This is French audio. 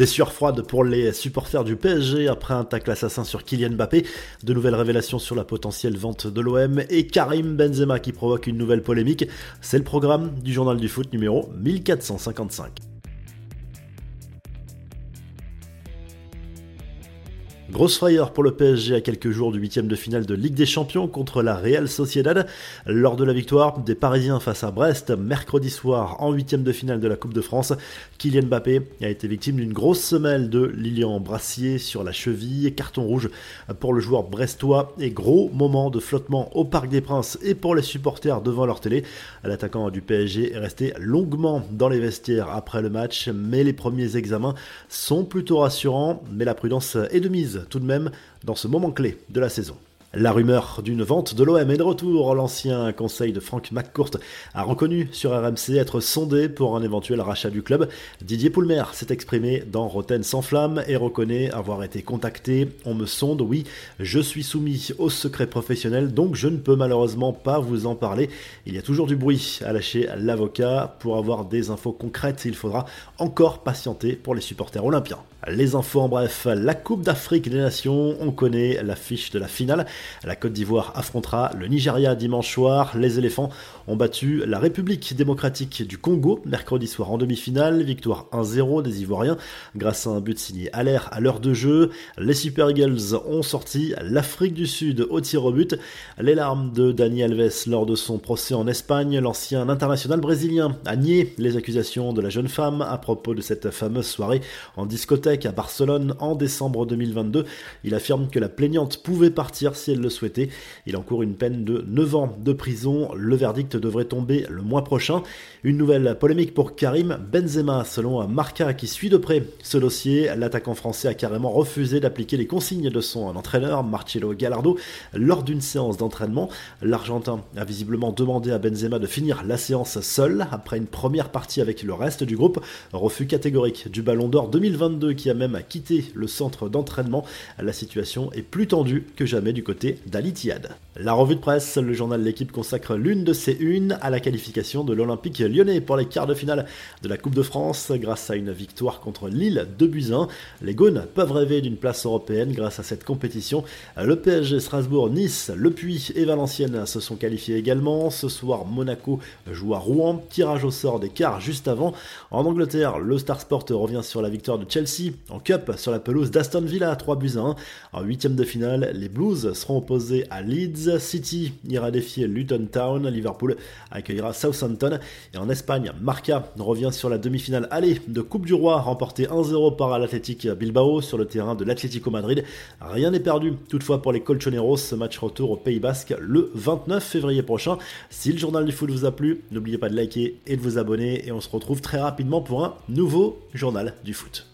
Des sueurs froides pour les supporters du PSG après un tacle assassin sur Kylian Mbappé, de nouvelles révélations sur la potentielle vente de l'OM et Karim Benzema qui provoque une nouvelle polémique. C'est le programme du journal du foot numéro 1455. Grosse frayeur pour le PSG à quelques jours du huitième de finale de Ligue des Champions contre la Real Sociedad. Lors de la victoire des Parisiens face à Brest, mercredi soir en huitième de finale de la Coupe de France, Kylian Mbappé a été victime d'une grosse semelle de Lilian Brassier sur la cheville. Carton rouge pour le joueur brestois et gros moment de flottement au Parc des Princes et pour les supporters devant leur télé. L'attaquant du PSG est resté longuement dans les vestiaires après le match, mais les premiers examens sont plutôt rassurants, mais la prudence est de mise tout de même dans ce moment clé de la saison. La rumeur d'une vente de l'OM est de retour. L'ancien conseil de Franck McCourt a reconnu sur RMC être sondé pour un éventuel rachat du club. Didier Poulmer s'est exprimé dans Roten sans flamme et reconnaît avoir été contacté. On me sonde, oui, je suis soumis au secret professionnel, donc je ne peux malheureusement pas vous en parler. Il y a toujours du bruit à lâcher l'avocat. Pour avoir des infos concrètes, il faudra encore patienter pour les supporters olympiens. Les infos en bref, la Coupe d'Afrique des Nations, on connaît l'affiche de la finale. La Côte d'Ivoire affrontera le Nigeria dimanche soir. Les éléphants ont battu la République démocratique du Congo mercredi soir en demi-finale. Victoire 1-0 des Ivoiriens grâce à un but signé à l'air à l'heure de jeu. Les Super Eagles ont sorti l'Afrique du Sud au tir au but. Les larmes de Dani Alves lors de son procès en Espagne. L'ancien international brésilien a nié les accusations de la jeune femme à propos de cette fameuse soirée en discothèque à Barcelone en décembre 2022. Il affirme que la plaignante pouvait partir si elle le souhaitait. Il encourt une peine de 9 ans de prison. Le verdict devrait tomber le mois prochain. Une nouvelle polémique pour Karim Benzema, selon Marca qui suit de près ce dossier. L'attaquant français a carrément refusé d'appliquer les consignes de son entraîneur, Marcelo Gallardo, lors d'une séance d'entraînement. L'Argentin a visiblement demandé à Benzema de finir la séance seul après une première partie avec le reste du groupe. Refus catégorique du Ballon d'Or 2022 qui a même quitté le centre d'entraînement. La situation est plus tendue que jamais du côté d'Alitiad. La revue de presse, le journal L'équipe consacre l'une de ses unes à la qualification de l'Olympique lyonnais pour les quarts de finale de la Coupe de France grâce à une victoire contre Lille de Buzyn. Les Gaunes peuvent rêver d'une place européenne grâce à cette compétition. Le PSG, Strasbourg, Nice, Le Puy et Valenciennes se sont qualifiés également. Ce soir, Monaco joue à Rouen. Tirage au sort des quarts juste avant. En Angleterre, le Star Sport revient sur la victoire de Chelsea en Cup sur la pelouse d'Aston Villa 3 buts à 1. En huitième de finale, les Blues seront opposés à Leeds. City ira défier Luton Town. Liverpool accueillera Southampton. Et en Espagne, Marca revient sur la demi-finale aller de Coupe du Roi, remportée 1-0 par l'Athletic Bilbao sur le terrain de l'Atlético Madrid. Rien n'est perdu toutefois pour les Colchoneros. Ce match retour au Pays Basque le 29 février prochain. Si le journal du foot vous a plu, n'oubliez pas de liker et de vous abonner. Et on se retrouve très rapidement pour un nouveau journal du foot.